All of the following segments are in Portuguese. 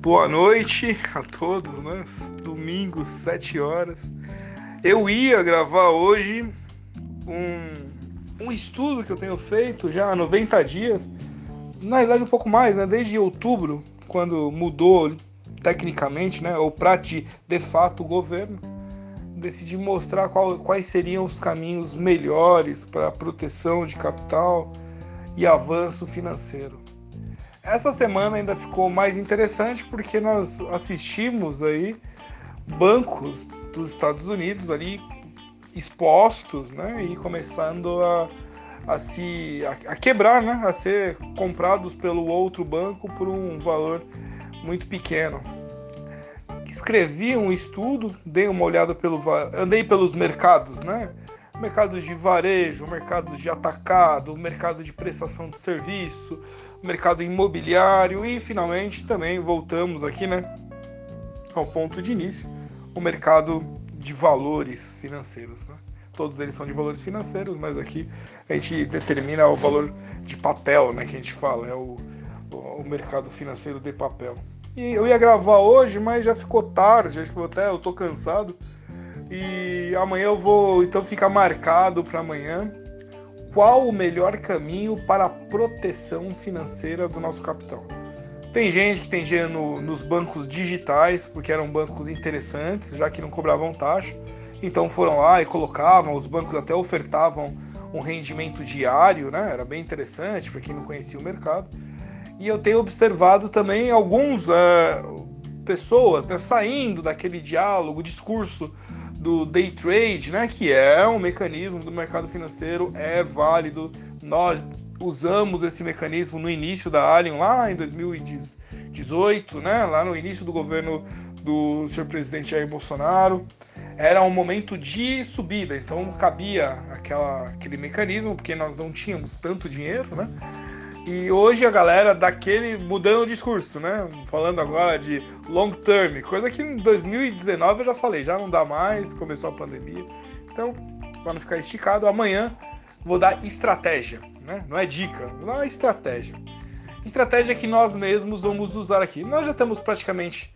Boa noite a todos, né? Domingo, 7 horas. Eu ia gravar hoje um, um estudo que eu tenho feito já há 90 dias, na verdade um pouco mais, né? Desde outubro, quando mudou tecnicamente, né? Ou para de, fato o governo, decidi mostrar qual, quais seriam os caminhos melhores para proteção de capital e avanço financeiro. Essa semana ainda ficou mais interessante porque nós assistimos aí bancos dos Estados Unidos ali expostos, né, e começando a, a se a, a, quebrar, né, a ser comprados pelo outro banco por um valor muito pequeno. Escrevi um estudo, dei uma olhada pelo andei pelos mercados, né? Mercados de varejo, mercados de atacado, mercado de prestação de serviço, mercado imobiliário e finalmente também voltamos aqui, né, ao ponto de início, o mercado de valores financeiros, né? Todos eles são de valores financeiros, mas aqui a gente determina o valor de papel, né, que a gente fala, é o, o mercado financeiro de papel. E eu ia gravar hoje, mas já ficou tarde, acho que até eu tô cansado. E amanhã eu vou então ficar marcado para amanhã qual o melhor caminho para a proteção financeira do nosso capital. Tem gente que tem dinheiro no, nos bancos digitais, porque eram bancos interessantes, já que não cobravam taxa. Então foram lá e colocavam, os bancos até ofertavam um rendimento diário, né? Era bem interessante para quem não conhecia o mercado. E eu tenho observado também alguns uh, pessoas né, saindo daquele diálogo, discurso do day trade, né, que é um mecanismo do mercado financeiro, é válido. Nós usamos esse mecanismo no início da Alien lá em 2018, né, lá no início do governo do senhor presidente Jair Bolsonaro. Era um momento de subida, então cabia aquela, aquele mecanismo, porque nós não tínhamos tanto dinheiro, né? E hoje a galera daquele mudando o discurso, né? Falando agora de long term, coisa que em 2019 eu já falei, já não dá mais, começou a pandemia. Então, para não ficar esticado, amanhã vou dar estratégia, né? Não é dica, vou dar estratégia. Estratégia que nós mesmos vamos usar aqui. Nós já estamos praticamente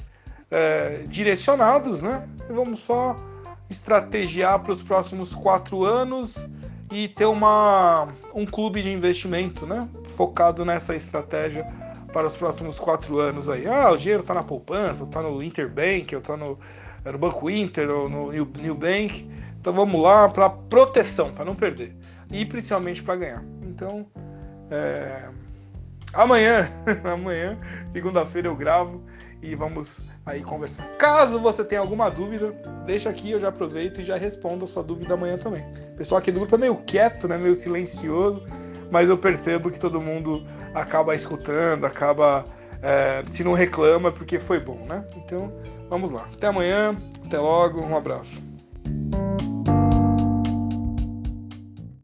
é, direcionados, né? E vamos só estrategiar para os próximos quatro anos e ter uma, um clube de investimento, né? Focado nessa estratégia para os próximos quatro anos aí. Ah, o dinheiro está na poupança, está no Interbank, está no, no Banco Inter ou no New, New Bank. Então vamos lá para proteção, para não perder. E principalmente para ganhar. Então, é... amanhã, amanhã, segunda-feira eu gravo e vamos aí conversar. Caso você tenha alguma dúvida, deixa aqui, eu já aproveito e já respondo a sua dúvida amanhã também. O pessoal aqui do grupo é meio quieto, né, meio silencioso, mas eu percebo que todo mundo acaba escutando, acaba é, se não reclama porque foi bom, né? Então, vamos lá. Até amanhã, até logo, um abraço.